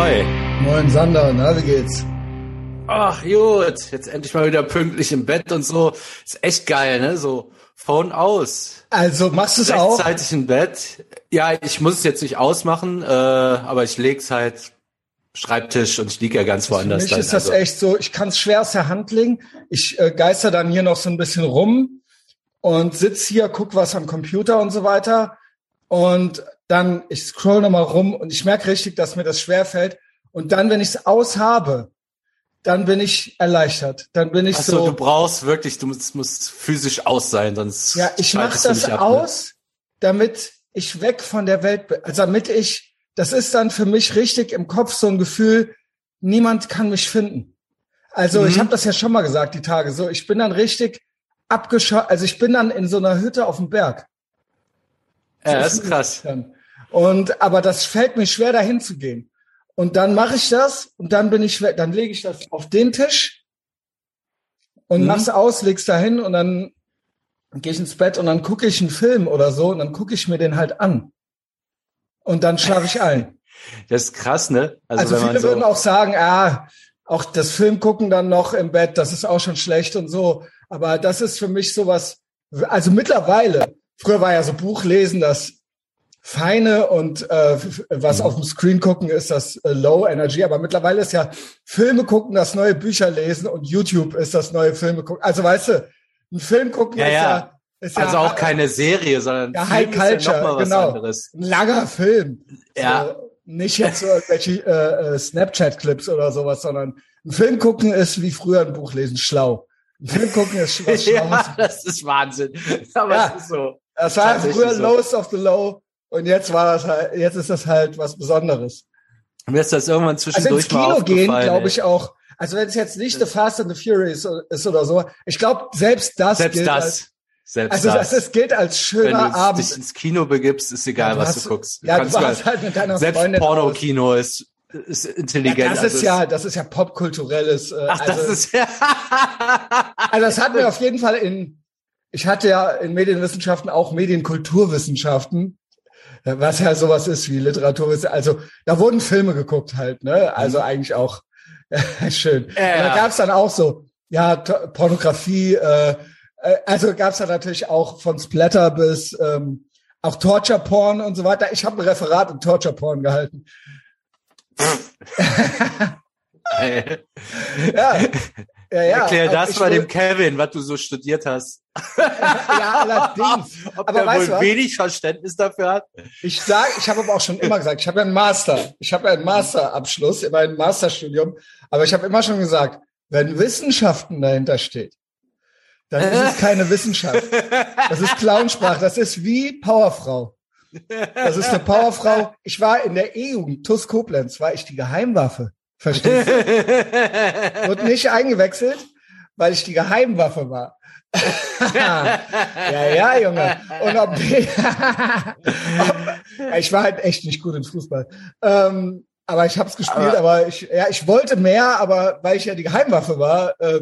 Ahoi. Moin Sander, na, wie geht's? Ach, gut. Jetzt endlich mal wieder pünktlich im Bett und so. Ist echt geil, ne? So Phone aus. Also machst du es auch? Rechtzeitig im Bett. Ja, ich muss es jetzt nicht ausmachen, äh, aber ich leg's halt Schreibtisch und ich liege ja ganz woanders. Für mich dann, ist das also. echt so, ich kann es schwer aus der Hand legen. Ich äh, geister dann hier noch so ein bisschen rum und sitz hier, guck was am Computer und so weiter. Und dann, ich scroll nochmal rum und ich merke richtig, dass mir das schwer fällt. Und dann, wenn ich es aus habe, dann bin ich erleichtert. Dann bin ich Ach so. so. Du brauchst wirklich, du musst, musst physisch aus sein, sonst. Ja, ich mache das ab, ne? aus, ne? damit ich weg von der Welt bin. Also damit ich, das ist dann für mich richtig im Kopf so ein Gefühl, niemand kann mich finden. Also mhm. ich habe das ja schon mal gesagt, die Tage so. Ich bin dann richtig abgeschaut, also ich bin dann in so einer Hütte auf dem Berg. Ja, das ist krass. Und aber das fällt mir schwer, dahin zu gehen. Und dann mache ich das und dann bin ich. Dann lege ich das auf den Tisch und mhm. mach's aus, leg's dahin und dann gehe ich ins Bett und dann gucke ich einen Film oder so und dann gucke ich mir den halt an. Und dann schlafe ich ein. Das ist krass, ne? Also, also viele so würden auch sagen, ah, auch das Film gucken dann noch im Bett, das ist auch schon schlecht und so. Aber das ist für mich sowas, also mittlerweile, früher war ja so Buchlesen das Feine und äh, was mhm. auf dem Screen gucken ist das äh, Low Energy, aber mittlerweile ist ja Filme gucken das neue Bücher lesen und YouTube ist das neue Filme gucken. Also weißt du, ein Film gucken ja, ist ja, ja ist also ja, auch keine Serie, sondern ja, High Culture, ist ja was genau. anderes. Ein langer Film. Ja. So, nicht jetzt so irgendwelche äh, äh, Snapchat-Clips oder sowas, sondern ein Film gucken ist wie früher ein Buch lesen, schlau. Ein Film gucken ist was ja, das ist Wahnsinn. Aber ja, es ist so. Das war früher so. Lowest of the Low und jetzt war das halt, jetzt ist das halt was Besonderes. Mir ist das irgendwann zwischendurch also ins Kino gehen, glaube ich auch. Also wenn es jetzt nicht The Fast and the Furious ist oder so, ich glaube selbst das selbst gilt das. Als, selbst also das, das gilt als schöner Wenn du Abend. dich ins Kino begibst, ist egal, ja, was hast, du guckst. Du ja, du warst halt mit deiner selbst Freundin Porno-Kino ist ist intelligent. Ja, das ist also ja, das ist ja popkulturelles. Äh, Ach, also, das ist ja. also das hatten wir auf jeden Fall in. Ich hatte ja in Medienwissenschaften auch Medienkulturwissenschaften was ja sowas ist wie Literatur. Also da wurden Filme geguckt halt, ne? Also mhm. eigentlich auch schön. Ja, Und da gab's dann auch so, ja, Pornografie, äh, äh also gab's da natürlich auch von Splatter bis ähm, auch Torture Porn und so weiter. Ich habe ein Referat in Torture Porn gehalten. ja. Ja, ja. Erklär das mal dem Kevin, was du so studiert hast. ja, allerdings. Ob aber der wohl wenig Verständnis dafür hat? Ich sage, ich habe aber auch schon immer gesagt, ich habe ja einen Master. Ich habe ja einen Masterabschluss, immer ein Masterstudium. Aber ich habe immer schon gesagt, wenn Wissenschaften dahinter steht, dann ist es keine Wissenschaft. Das ist Clownsprache. Das ist wie Powerfrau. Das ist eine Powerfrau. Ich war in der E-Jugend, TUS Koblenz, war ich die Geheimwaffe. Verstehst du? Wurde nicht eingewechselt, weil ich die Geheimwaffe war. ja, ja, Junge. Und ob, ob, ich war halt echt nicht gut im Fußball. Ähm, aber ich habe es gespielt, aber, aber, ich, ja, ich wollte mehr, aber weil ich ja die Geheimwaffe war, äh,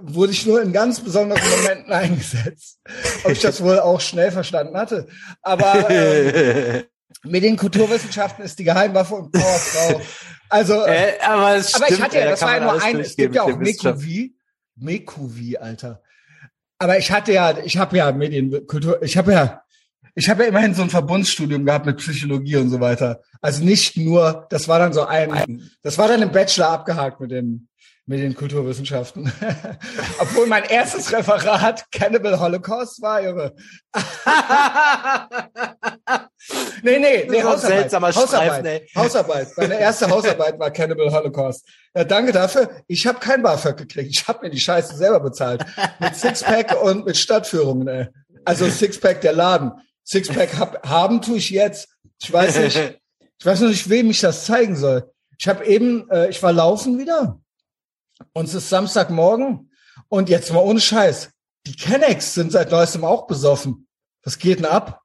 wurde ich nur in ganz besonderen Momenten eingesetzt. Ob ich das wohl auch schnell verstanden hatte. Aber ähm, Medienkulturwissenschaften ist die Geheimwaffe und Powerfrau. Also, äh, aber, es aber ich hatte ja, das war ja nur ein, es gibt ja auch Mekuvi. Mekuvi, Alter. Aber ich hatte ja, ich habe ja Medienkultur, ich habe ja, ich habe ja immerhin so ein Verbundsstudium gehabt mit Psychologie und so weiter. Also nicht nur, das war dann so ein, das war dann im Bachelor abgehakt mit den Medienkulturwissenschaften. Obwohl mein erstes Referat Cannibal Holocaust war, Junge. nee, nee, nee, Hausarbeit. Hausarbeit. Streifen, Hausarbeit. Meine erste Hausarbeit war Cannibal Holocaust. Ja, danke dafür. Ich habe kein BAföG gekriegt. Ich habe mir die Scheiße selber bezahlt. Mit Sixpack und mit Stadtführungen, ey. Also Sixpack der Laden. Sixpack hab, haben tue ich jetzt. Ich weiß nicht, ich weiß noch nicht, wem ich das zeigen soll. Ich habe eben, äh, ich war laufen wieder und es ist Samstagmorgen und jetzt mal ohne Scheiß. Die Kennex sind seit neuestem auch besoffen. Was geht denn ab?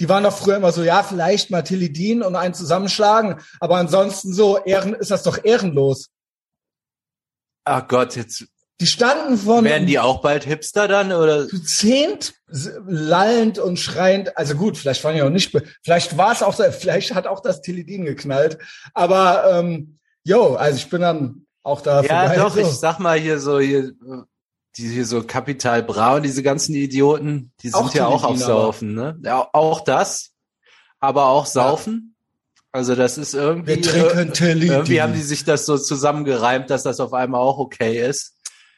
Die waren doch früher immer so, ja, vielleicht mal Tilidin und einen zusammenschlagen, aber ansonsten so, Ehren, ist das doch ehrenlos. Ach Gott, jetzt Die standen von Werden die auch bald Hipster dann oder? zu zehnt lallend und schreiend. Also gut, vielleicht waren ja auch nicht, vielleicht war es auch, vielleicht hat auch das Tilidin geknallt. Aber ähm, yo, also ich bin dann auch da Ja, doch, ich sag mal hier so hier, die hier so Kapital Bra und diese ganzen Idioten, die sind Auch ja auch auf. Saufen, ne? Ja, auch das, aber auch Saufen. Also das ist irgendwie, Wir trinken Tilidin. irgendwie haben die sich das so zusammengereimt, dass das auf einmal auch okay ist.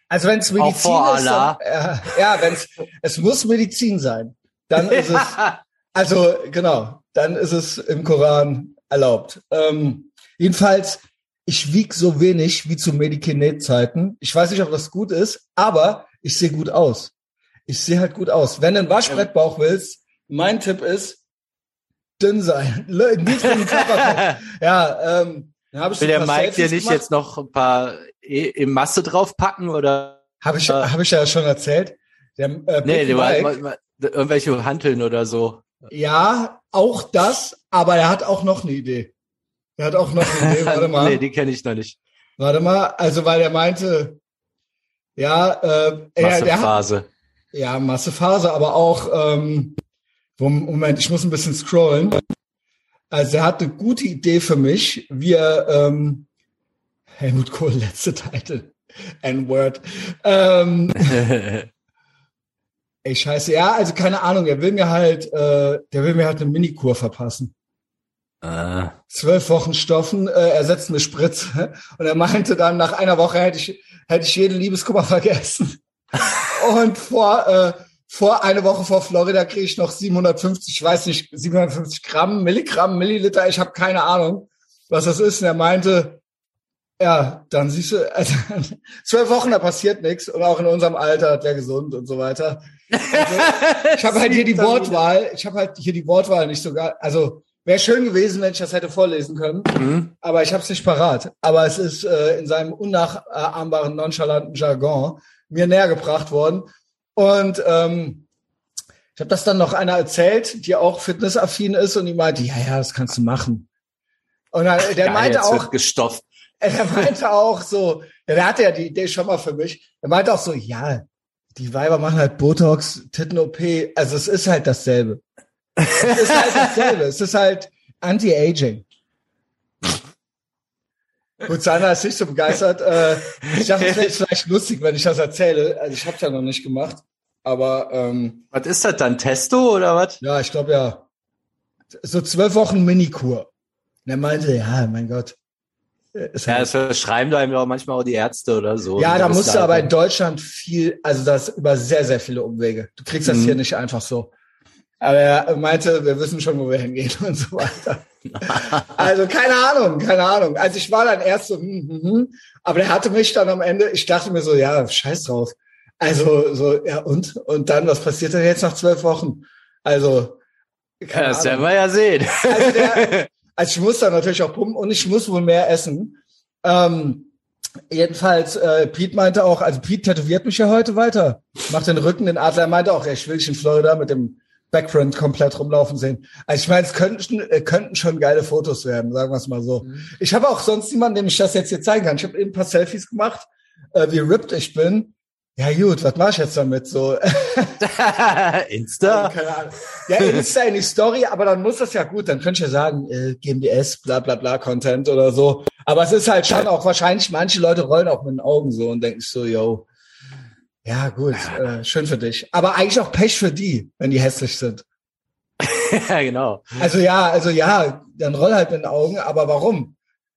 Also wenn es Medizin ist, dann, äh, ja, wenn es es muss Medizin sein, dann ist es also genau, dann ist es im Koran erlaubt. Ähm, jedenfalls, ich wieg so wenig wie zu Medikinet-Zeiten. Ich weiß nicht, ob das gut ist, aber ich sehe gut aus. Ich sehe halt gut aus. Wenn du einen Waschbrettbauch willst, mein Tipp ist dünn sein, niedrigen Körperfett. Ja, ähm, dann habe ich Will so der Mike dir nicht gemacht. jetzt noch ein paar e im Masse draufpacken oder? Habe ich, Äh. habe ich ja schon erzählt. Der, äh, Nee, war, Mike- war, irgendwelche Hanteln oder so. Ja, auch das, aber er hat auch noch eine Idee. Er hat auch noch eine Idee, warte mal. nee, die kenne ich noch nicht. Warte mal, also weil er meinte, ja, äh, er, der hat, Massephase. ja, Massephase, aber auch, ähm, Moment, ich muss ein bisschen scrollen. Also er hat eine gute Idee für mich, wie er, ähm, Helmut Kohl, letzte Titel, N-Word, ähm, ey, scheiße, ja, also keine Ahnung, er will mir halt, äh, der will mir halt eine Minikur verpassen. Ah. zwölf Wochen Stoffen, äh, ersetzt eine Spritze. Und er meinte dann, nach einer Woche hätte ich, hätte ich jeden Liebeskummer vergessen. Und vor, äh, vor eine Woche vor Florida kriege ich noch 750, ich weiß nicht, 750 Gramm, Milligramm, Milliliter, ich habe keine Ahnung, was das ist. Und er meinte, ja, dann siehst du, also, zwölf Wochen, da passiert nichts. Und auch in unserem Alter, der gesund und so weiter. Ich habe halt hier die Wortwahl, ich habe halt hier die Wortwahl nicht sogar, also wäre schön gewesen, wenn ich das hätte vorlesen können, Hm? aber ich habe es nicht parat. Aber es ist äh, in seinem unnachahmbaren, nonchalanten Jargon mir näher gebracht worden. Und ähm, ich habe das dann noch einer erzählt, die auch fitnessaffin ist und die meinte, ja, ja, das kannst du machen. Und dann, der Geil, meinte auch, gestofft. er meinte auch so, der hatte ja die Idee schon mal für mich. Er meinte auch so, ja, die Weiber machen halt Botox, Titten-OP, also es ist halt dasselbe. Es ist halt dasselbe. Es ist halt Anti-Aging. Gut, Sandra ist nicht so begeistert. Äh, ich dachte, es wäre vielleicht lustig, wenn ich das erzähle. Also ich habe es ja noch nicht gemacht. Aber ähm, Was ist das dann? Testo oder was? ja, ich glaube ja. So zwölf Wochen Minikur. Und er meinte, ja, mein Gott. Ist Ja, halt- das verschreiben da eben auch manchmal auch die Ärzte oder so. Ja, da musst du aber in Deutschland viel, also das über sehr, sehr viele Umwege. Du kriegst das Mhm. hier nicht einfach so. Aber er meinte, wir wissen schon, wo wir hingehen und so weiter. also keine Ahnung, keine Ahnung. Also ich war dann erst so, hm, hm, hm. aber der hatte mich dann am Ende, ich dachte mir so, ja, scheiß drauf. Also so, ja und? Und dann, was passiert denn jetzt nach zwölf Wochen? Also, keine das werden wir ja sehen. Also, der, also ich muss da natürlich auch pumpen und ich muss wohl mehr essen. Ähm, jedenfalls, äh, Pete meinte auch, also Pete tätowiert mich ja heute weiter. Macht den Rücken, den Adler. Er meinte auch, ich will dich in Florida mit dem Background komplett rumlaufen sehen. Also ich meine, es könnten, äh, könnten schon geile Fotos werden, sagen wir es mal so. Ich habe auch sonst niemanden, dem ich das jetzt hier zeigen kann. Ich habe eben ein paar Selfies gemacht, äh, wie ripped ich bin. Ja gut, was mache ich jetzt damit? So, Insta? keine Ahnung. Ja, Insta in die Story, aber dann muss das ja gut, dann könnte ich ja sagen, äh, GMDS, bla bla bla Content oder so. Aber es ist halt schon auch wahrscheinlich, manche Leute rollen auch mit den Augen so und denken so, yo, ja gut, äh, schön für dich. Aber eigentlich auch Pech für die, wenn die hässlich sind. ja, genau. Also ja, also ja, dann roll halt mit den Augen, aber warum?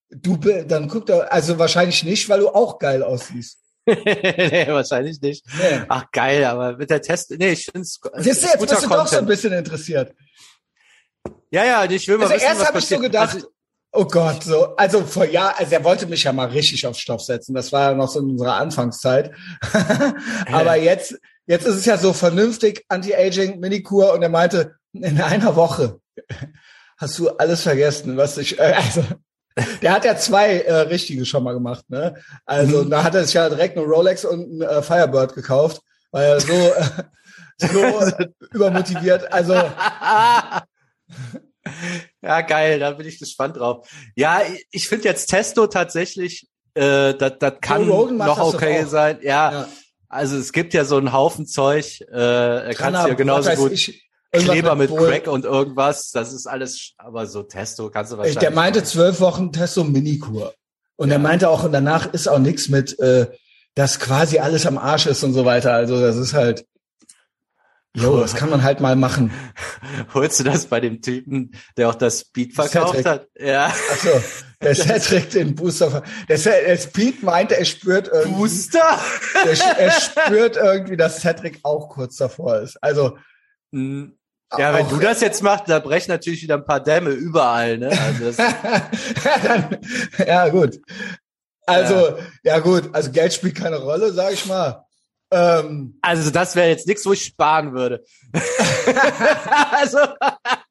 Du, dann guck doch, also wahrscheinlich nicht, weil du auch geil aussiehst. nee, wahrscheinlich nicht. Nee. Ach geil, aber mit der Test, nee, ich finde es Siehst du, jetzt bist du doch so ein bisschen interessiert. Ja, ja, ich will mal Also wissen, erst was habe ich so gedacht, Also, oh Gott, so, also vor Jahr, also er wollte mich ja mal richtig auf Stoff setzen. Das war ja noch so in unserer Anfangszeit. Aber jetzt, jetzt ist es ja so vernünftig, Anti-Aging, Minikur und er meinte, in einer Woche hast du alles vergessen, was ich, äh, also, der hat ja zwei äh, richtige schon mal gemacht, ne? Also, Mhm. da hat er sich ja direkt eine Rolex und ein äh, Firebird gekauft, weil er so, äh, so übermotiviert, also, ja, geil, da bin ich gespannt drauf. Ja, ich- ich finde jetzt Testo tatsächlich Äh, das, das kann noch okay sein. Ja, Ja. also es gibt ja so einen Haufen Zeug. Äh, er kann er, ja genauso gut ich, Kleber mit Bull- Crack und irgendwas. Das ist alles, aber so Testo kannst du wahrscheinlich. Der meinte zwölf Wochen Testo Minikur. Und er meinte auch, und danach ist auch nichts mit, äh, dass quasi alles am Arsch ist und so weiter. Also das ist halt, jo, das kann man halt mal machen. Holst du das bei dem Typen, der auch das Das verkauft Cedric. hat? Ja. Achso, der Cedric den Booster. Der, der Speed meinte, er spürt irgendwie, Booster? der, er spürt irgendwie, dass Cedric auch kurz davor ist. Also Hm. Ja, wenn auch- du das jetzt machst, da brechen natürlich wieder ein paar Dämme überall, ne? Also ja, gut. Also, ja. gut, also Geld spielt keine Rolle, sag ich mal. Ähm, also das wäre jetzt nichts, wo ich sparen würde. also,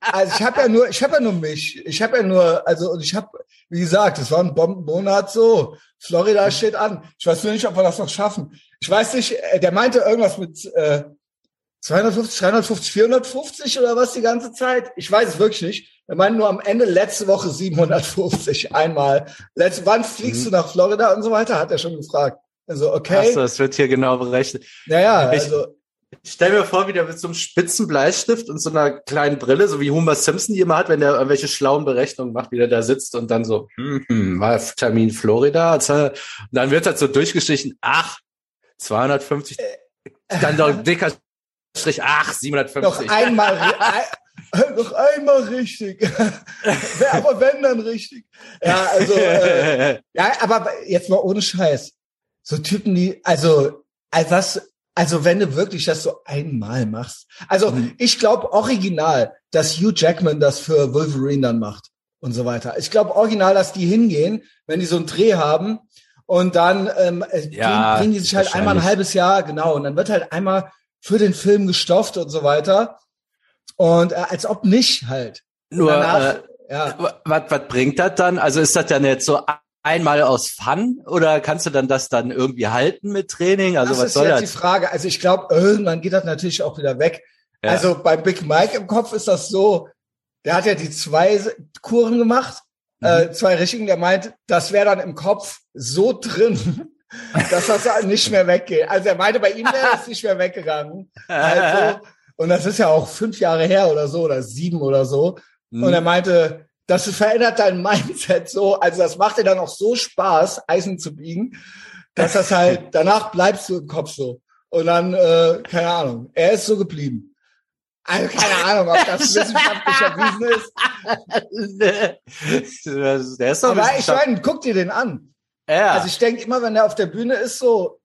also ich habe ja nur, ich habe ja nur mich. Ich habe ja nur, also und ich habe, wie gesagt, es war ein Bombenmonat so. Florida steht an. Ich weiß nur nicht, ob wir das noch schaffen. Ich weiß nicht, äh, der meinte irgendwas mit äh, 250, 350, 450 oder was die ganze Zeit. Ich weiß es wirklich nicht. Er meinte nur am Ende letzte Woche 750 einmal. Letzte, wann fliegst du nach Florida und so weiter? Hat er schon gefragt. Also okay. Achso, das wird hier genau berechnet. Naja, Ich- also Ich stell mir vor, wie der mit so einem spitzen Bleistift und so einer kleinen Brille, so wie Homer Simpson die immer hat, wenn der irgendwelche schlauen Berechnungen macht, wie der da sitzt und dann so, hm, hm, war Termin Florida. Und dann wird das so durchgeschlichen, ach, 250, dann doch ein dicker Strich, ach, 750. noch einmal, noch einmal richtig. Aber wenn dann richtig. Ja, also äh, ja, aber jetzt mal ohne Scheiß. So Typen, die, also, also was, also wenn du wirklich das so einmal machst. Also Mhm. ich glaube original, dass Hugh Jackman das für Wolverine dann macht und so weiter. Ich glaube original, dass die hingehen, wenn die so einen Dreh haben und dann ähm, äh, Ja, bringen, bringen die sich halt einmal ein halbes Jahr, genau, und dann wird halt einmal für den Film gestofft und so weiter. Und äh, als ob nicht halt. Nur, Danach- äh, Ja. was, was bringt das dann? Also ist das dann jetzt so einmal aus Fun oder kannst du dann das dann irgendwie halten mit Training? Also das was ist soll jetzt das? die Frage. Also ich glaube, irgendwann geht das natürlich auch wieder weg. Ja. Also bei Big Mike im Kopf ist das so, der hat ja die zwei Kuren gemacht, Mhm. äh, zwei richtigen, der meint, das wäre dann im Kopf so drin, dass das nicht mehr weggeht. Also er meinte, bei ihm wäre das nicht mehr weggegangen. Also, und das ist ja auch fünf Jahre her oder so, oder sieben oder so. Mhm. Und er meinte, das verändert dein Mindset so, also das macht dir dann auch so Spaß, Eisen zu biegen, dass das halt, danach bleibst du im Kopf so. Und dann, äh, keine Ahnung, er ist so geblieben. Also keine Ahnung, ob das wissenschaftlich erwiesen ist. der ist doch Aber ich meine, guck dir den an. ja. Also ich denke immer, wenn er auf der Bühne ist, so,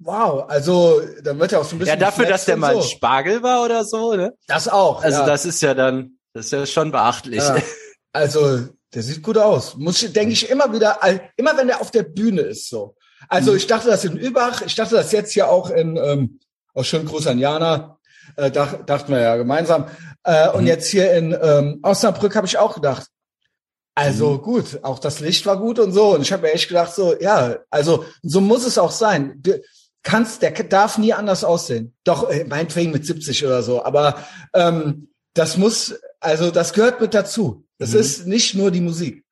wow, also dann wird er auch so ein bisschen. ja, dafür, dass der mal so. Spargel war oder so, ne? Das auch. Also ja. das ist ja dann, das ist ja schon beachtlich. Ja. Also, der sieht gut aus. Muss ich, denke ich immer wieder, immer wenn er auf der Bühne ist, so. Also, Mhm. ich dachte das in Übach, ich dachte das jetzt hier auch in, ähm, auch schönen Gruß an Jana, äh, dach, dachten wir ja gemeinsam. Äh, Und Mhm. jetzt hier in ähm, Osnabrück habe ich auch gedacht, also Mhm. gut, auch das Licht war gut und so. Und ich habe mir echt gedacht, so, ja, also so muss es auch sein. Du kannst, der darf nie anders aussehen. Doch, äh, meinetwegen mit 70 oder so. Aber ähm, das muss, also das gehört mit dazu. Das Mhm. ist nicht nur die Musik.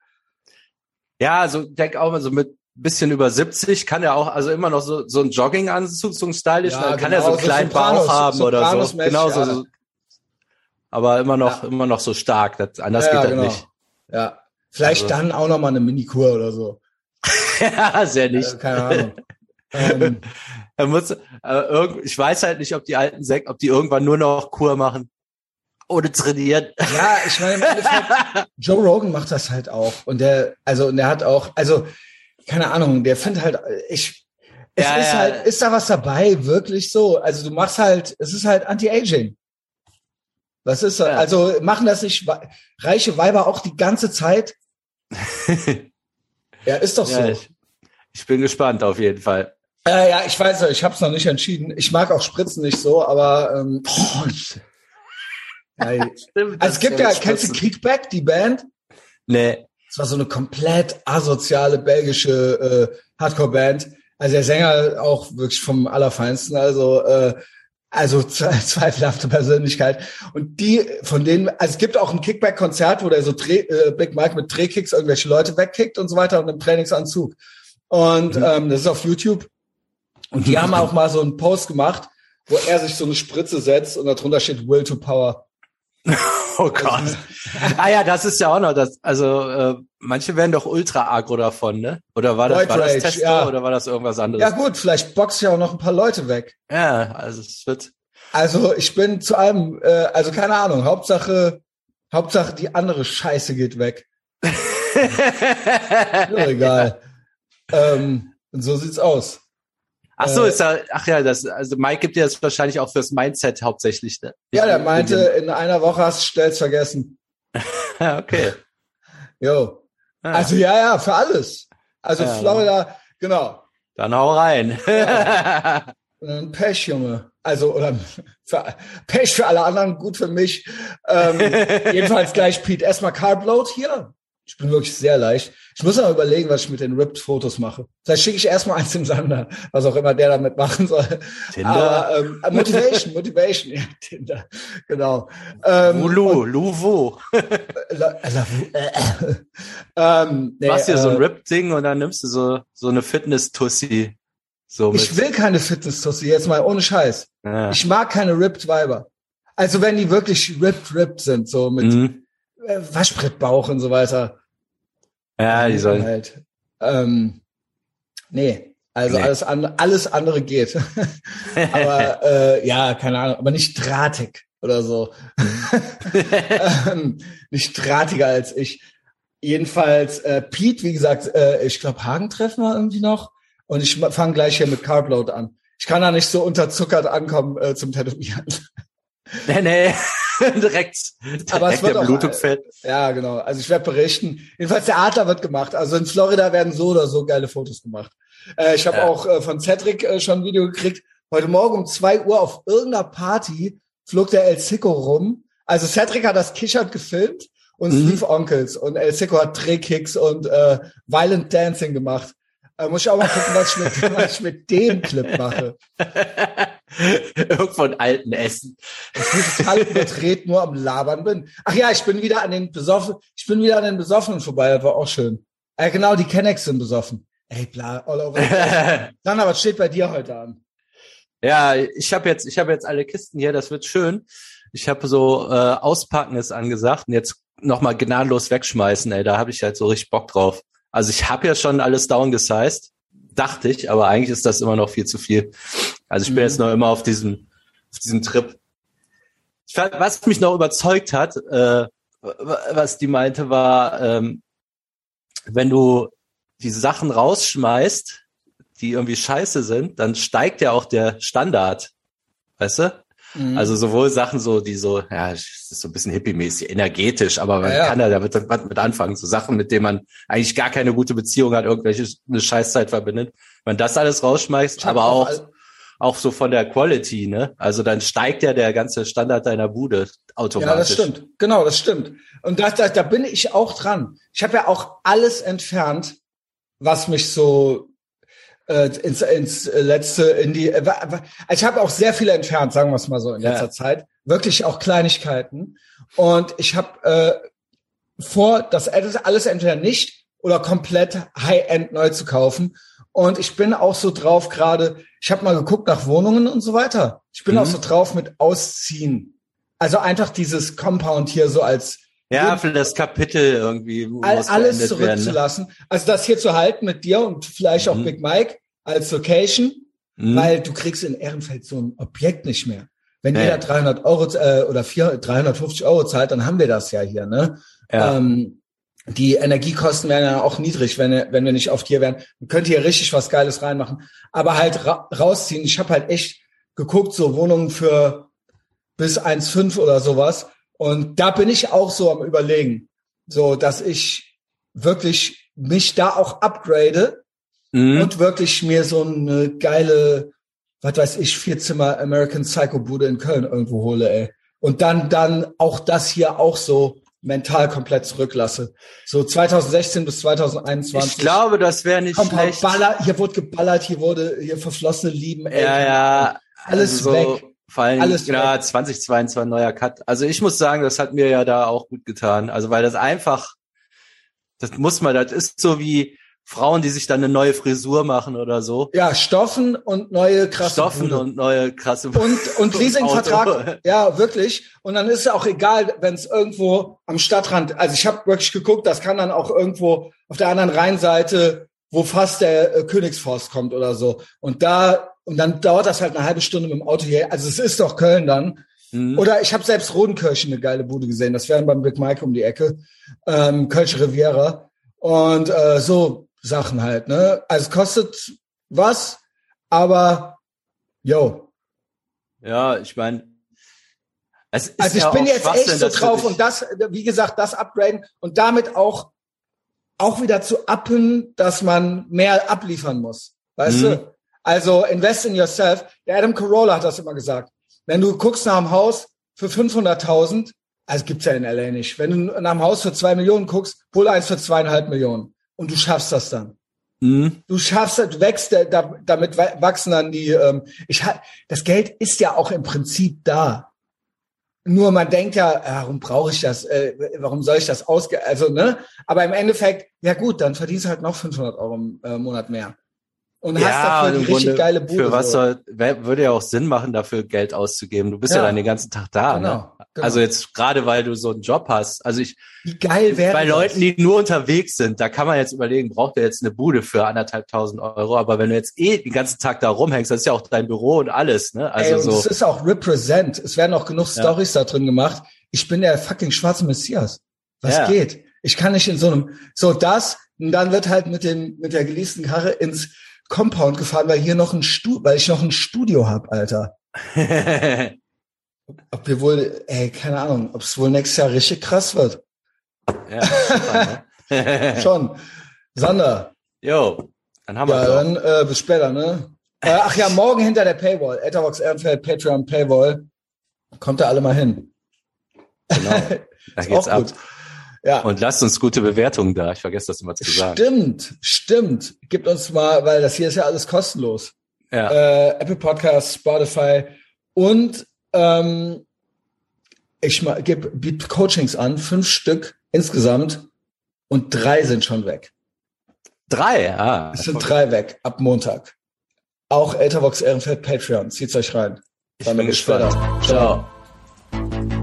Ja, also ich denke auch mal so mit bisschen über 70 kann er auch also immer noch so so ein Jogginganzug, so ein stylisch, Ja, dann kann genau, er so einen so kleinen Sopranos- Bauch haben oder so. Genau ja. so. Aber immer noch Ja. immer noch so stark, das, anders geht das genau. nicht. Ja. Vielleicht Also- dann auch noch mal eine Minikur oder so. ja, sehr nicht. Also, keine Ahnung. ähm, Er muss, äh, ich weiß halt nicht, ob die alten Sekt, ob die irgendwann nur noch Kur machen. Ohne trainieren. ja, ich meine, Joe Rogan macht das halt auch. Und der, also, und der hat auch, also, keine Ahnung, der findet halt, ich, es Ja, ist ja. halt, ist da was dabei, wirklich so? Also, du machst halt, es ist halt Anti-Aging. Was ist das? Ja. Also, machen das nicht reiche Weiber auch die ganze Zeit? Ja, ist doch so. Ja, ich, ich bin gespannt auf jeden Fall. Äh, ja, ich weiß, ich habe es noch nicht entschieden. Ich mag auch Spritzen nicht so, aber ähm, ja, Stimmt, also es gibt ja, kennst du Kickback, die Band? Nee. Es war so eine komplett asoziale belgische äh, Hardcore-Band. Also der Sänger auch wirklich vom Allerfeinsten, also äh, also zwe- zweifelhafte Persönlichkeit. Und die von denen, also es gibt auch ein Kickback-Konzert, wo der so Dreh, äh, Big Mike mit Drehkicks irgendwelche Leute wegkickt und so weiter und im Trainingsanzug. Und ähm, das ist auf YouTube. Und die haben auch mal so einen Post gemacht, wo er sich so eine Spritze setzt und darunter steht Will to Power. Oh Gott. ah ja, das ist ja auch noch das. Also äh, manche werden doch ultra agro davon, ne? Oder war das, White war das Testo ja. oder war das irgendwas anderes? Ja gut, vielleicht boxt ja auch noch ein paar Leute weg. Ja, also es wird. Also ich bin zu allem, äh, also keine Ahnung, Hauptsache, Hauptsache die andere Scheiße geht weg. Egal. ähm, und so sieht's aus. Ach so, Äh, ist ja, ach ja, das, also Mike gibt dir das wahrscheinlich auch fürs Mindset hauptsächlich, ne? Ja, der meinte, in einer Woche hast du schnellst vergessen. Ja, okay. Jo. Ah, Also ja, ja, für alles. Also Ja. Florida, genau. dann hau rein. Und dann Pech, Junge. Also, oder für, Pech für alle anderen, gut für mich. Ähm, jedenfalls gleich, Pete. Erstmal Carbload hier. Ich bin wirklich sehr leicht. Ich muss aber überlegen, was ich mit den Ripped-Fotos mache. Vielleicht schicke ich erstmal eins dem Sander, was auch immer der damit machen soll. Tinder. Aber ähm, Motivation, Motivation, ja, Tinder, genau. Ähm, Luvo. La- la- äh, ähm, nee, Machst dir so ein äh, Rip-Ding und dann nimmst du so, so eine Fitness-Tussi. So. Ich will keine Fitness-Tussi, jetzt mal ohne Scheiß. ja. Ich mag keine ripped Weiber. Also wenn die wirklich ripped, ripped sind, so mit Mhm. Äh, Waschbrettbauch und so weiter. ja, die sollen. halt. Ähm, nee, also Nee. alles, an, alles andere geht. aber äh, ja, keine Ahnung, aber nicht drahtig oder so. ähm, nicht drahtiger als ich. Jedenfalls, äh, Pete, wie gesagt, äh, ich glaube, Hagen treffen wir irgendwie noch. Und ich fange gleich hier mit Carbload an. Ich kann da nicht so unterzuckert ankommen äh, zum Tätowieren. nee, nee. direkt, Aber es direkt wird der auch- Blutdruckfeld. Ja, genau. Also ich werde berichten. Jedenfalls der Adler wird gemacht. Also in Florida werden so oder so geile Fotos gemacht. Äh, ich habe Ja. auch äh, von Cedric äh, schon ein Video gekriegt. Heute Morgen um zwei Uhr auf irgendeiner Party flog der El Sico rum. Also Cedric hat das Kichert gefilmt und Mhm. Steve Onkels und El Sico hat Drehkicks und äh, Violent Dancing gemacht. Äh, muss ich auch mal gucken, was ich mit, was ich mit dem Clip mache. Irgendwo in alten Essen. Ich bin total überdreht, nur am Labern bin. Ach ja, ich bin wieder an den besoffen, ich bin wieder an den Besoffenen vorbei, das war auch schön. Äh, genau, die Kennex sind besoffen. Ey, bla, all over. Dann, aber was steht bei dir heute an? ja, ich habe jetzt, ich habe jetzt alle Kisten hier, das wird schön. Ich habe so äh, Auspacken ist angesagt und jetzt nochmal gnadenlos wegschmeißen, ey, da habe ich halt so richtig Bock drauf. Also ich habe ja schon alles downgesized, dachte ich, aber eigentlich ist das immer noch viel zu viel. Also ich bin Mhm. jetzt noch immer auf diesem, auf diesem Trip. Ich fand, was mich noch überzeugt hat, äh, was die meinte, war, ähm, wenn du die Sachen rausschmeißt, die irgendwie scheiße sind, dann steigt ja auch der Standard. Weißt du? Mhm. Also sowohl Sachen so, die so, ja, es ist so ein bisschen hippie-mäßig, energetisch, aber man Ja, ja. kann da damit was mit anfangen. So Sachen, mit denen man eigentlich gar keine gute Beziehung hat, irgendwelche eine Scheißzeit verbindet. Wenn das alles rausschmeißt, aber auch, all- auch so von der Quality, ne? Also dann steigt ja der ganze Standard deiner Bude automatisch. Ja, das stimmt. Genau, das stimmt. Und da, da, da bin ich auch dran. Ich habe ja auch alles entfernt, was mich so äh, ins, ins letzte, in die. Äh, ich habe auch sehr viele entfernt, sagen wir es mal so in Ja. letzter Zeit. Wirklich auch Kleinigkeiten. Und ich habe äh, vor, das alles entweder nicht oder komplett High-End neu zu kaufen. Und ich bin auch so drauf gerade, ich habe mal geguckt nach Wohnungen und so weiter. Ich bin Mhm. auch so drauf mit Ausziehen. Also einfach dieses Compound hier so als Ja, für das Kapitel irgendwie all, alles ne? zurückzulassen. Also das hier zu halten mit dir und vielleicht auch Mhm. Big Mike als Location, Mhm. weil du kriegst in Ehrenfeld so ein Objekt nicht mehr. Wenn Ja. jeder 300 Euro äh, oder 400, 350 Euro zahlt, dann haben wir das ja hier. Ne? ja. Ähm, die Energiekosten wären ja auch niedrig, wenn, wenn wir nicht oft hier wären. Man könnte hier richtig was Geiles reinmachen. Aber halt ra rausziehen. Ich habe halt echt geguckt, so Wohnungen für bis 1,5 oder sowas. Und da bin ich auch so am überlegen, so dass ich wirklich mich da auch upgrade Mhm. und wirklich mir so eine geile, was weiß ich, Vierzimmer American Psycho Bude in Köln irgendwo hole, ey. Und dann, dann auch das hier auch so mental komplett zurücklasse. So 2016 bis 2021. ich glaube, das wäre nicht Kommt schlecht. Baller, hier wurde geballert, hier wurde hier verflossene Lieben. ey. Ja, ja. Alles also weg. Vor allem, Alles ja, weg. 2022 neuer Cut. Also ich muss sagen, das hat mir ja da auch gut getan. Also weil das einfach, das muss man, das ist so wie Frauen, die sich dann eine neue Frisur machen oder so. Ja, Stoffen und neue krasse Stoffen Bude. und neue krasse und, und. Leasingvertrag, ja, wirklich. Und dann ist es auch egal, wenn es irgendwo am Stadtrand, also ich habe wirklich geguckt, das kann dann auch irgendwo auf der anderen Rheinseite, wo fast der äh, Königsforst kommt oder so. Und da, und dann dauert das halt eine halbe Stunde mit dem Auto hier. Also es ist doch Köln dann. Mhm. Oder ich habe selbst Rodenkirchen eine geile Bude gesehen. Das wären beim Big Mike um die Ecke. Ähm, Kölsche Riviera. Und äh, so Sachen halt, ne? Also es kostet was, aber yo, Ja, ich meine, Also ich ja bin jetzt echt so drauf und das, wie gesagt, das upgraden und damit auch, auch wieder zu uppen, dass man mehr abliefern muss. Weißt Mhm. du? Also invest in yourself. Der Adam Carolla hat das immer gesagt. Wenn du guckst nach einem Haus für 500.000, also gibt's ja in LA nicht. Wenn du nach einem Haus für zwei Millionen guckst, hol eins für zweieinhalb Millionen. Und du schaffst das dann. Mhm. Du schaffst, du wächst, da, damit wa- wachsen dann die. Ähm, ich das Geld ist ja auch im Prinzip da. Nur man denkt ja, äh, warum brauche ich das? Äh, warum soll ich das ausge? Also ne? Aber im Endeffekt, ja gut, dann verdienst du halt noch 500 Euro im äh, Monat mehr und hast dafür eine richtig Grunde, geile Bude. Für was so. soll, würde ja auch Sinn machen, dafür Geld auszugeben. Du bist ja, Ja. dann den ganzen Tag da. Genau, Ne? Genau. Also jetzt gerade, weil du so einen Job hast. Also ich, Wie geil wäre bei das? Leuten, die nur unterwegs sind, da kann man jetzt überlegen, braucht der jetzt eine Bude für anderthalb tausend Euro? Aber wenn du jetzt eh den ganzen Tag da rumhängst, das ist ja auch dein Büro und alles. Ne? Also Ey, so. es ist auch represent. Es werden auch genug Ja. Stories da drin gemacht. Ich bin der fucking schwarze Messias. Was Ja. geht? Ich kann nicht in so einem, so das, und dann wird halt mit dem, mit der geleasten Karre ins Compound gefahren, weil hier noch ein Stu, weil ich noch ein Studio hab, Alter. Ob wir wohl, ey, keine Ahnung, ob es wohl nächstes Jahr richtig krass wird. ja, super, ne? Schon. Sander, Jo, dann haben wir ja, dann äh, bis später, ne? Äh, ach ja, morgen hinter der Paywall. Etherbox Ehrenfeld, Patreon, Paywall. Kommt da alle mal hin. Genau. Da Ist geht's auch ab. gut. Ja. Und lasst uns gute Bewertungen da. Ich vergesse das immer zu sagen. Stimmt, stimmt. Gibt uns mal, weil das hier ist ja alles kostenlos. Ja. Äh, Apple Podcasts, Spotify und ähm, ich gebe biete Coachings an, fünf Stück insgesamt und drei sind schon weg. Drei, ah. Es sind drei weg ab Montag. Auch Etherbox Ehrenfeld Patreon. Zieht's euch rein. Ich Dann bin bis gespannt. später. Ciao. Thank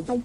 don't